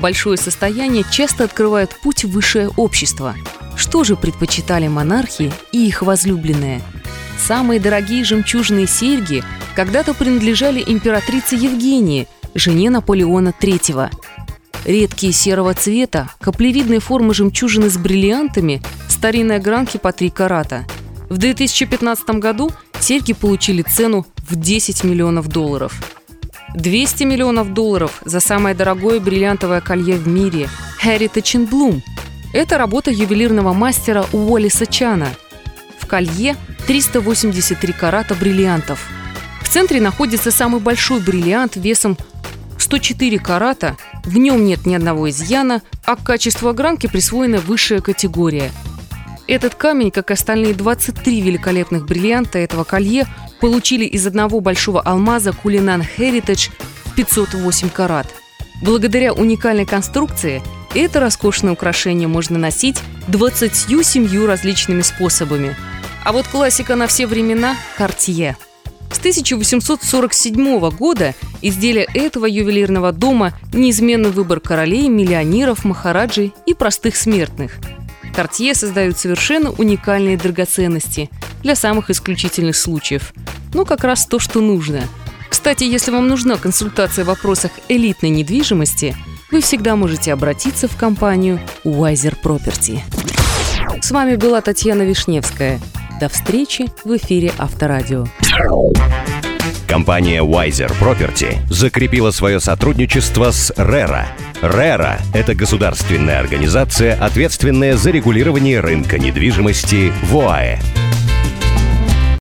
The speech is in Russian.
большое состояние часто открывает путь в высшее общество. Что же предпочитали монархи и их возлюбленные? Самые дорогие жемчужные серьги когда-то принадлежали императрице Евгении, жене Наполеона III. Редкие серого цвета, каплевидной формы жемчужины с бриллиантами, старинные гранки по 3 карата. В 2015 году серьги получили цену в 10 миллионов долларов – 200 миллионов долларов за самое дорогое бриллиантовое колье в мире Heritage Bloom. Это работа ювелирного мастера Уоллиса Чана. В колье 383 карата бриллиантов. В центре находится самый большой бриллиант весом 104 карата, в нем нет ни одного изъяна, а к качеству огранки присвоена высшая категория. Этот камень, как и остальные 23 великолепных бриллианта этого колье, получили из одного большого алмаза Кулинан Heritage в 508 карат. Благодаря уникальной конструкции это роскошное украшение можно носить 27 различными способами. А вот классика на все времена – Cartier. С 1847 года изделия этого ювелирного дома – неизменный выбор королей, миллионеров, махараджей и простых смертных. Cartier создают совершенно уникальные драгоценности для самых исключительных случаев – ну, как раз то, что нужно. Кстати, если вам нужна консультация в вопросах элитной недвижимости, вы всегда можете обратиться в компанию Wiser Property. С вами была Татьяна Вишневская. До встречи в эфире Авторадио. Компания Wiser Property закрепила свое сотрудничество с RERA. RERA – это государственная организация, ответственная за регулирование рынка недвижимости в ОАЭ.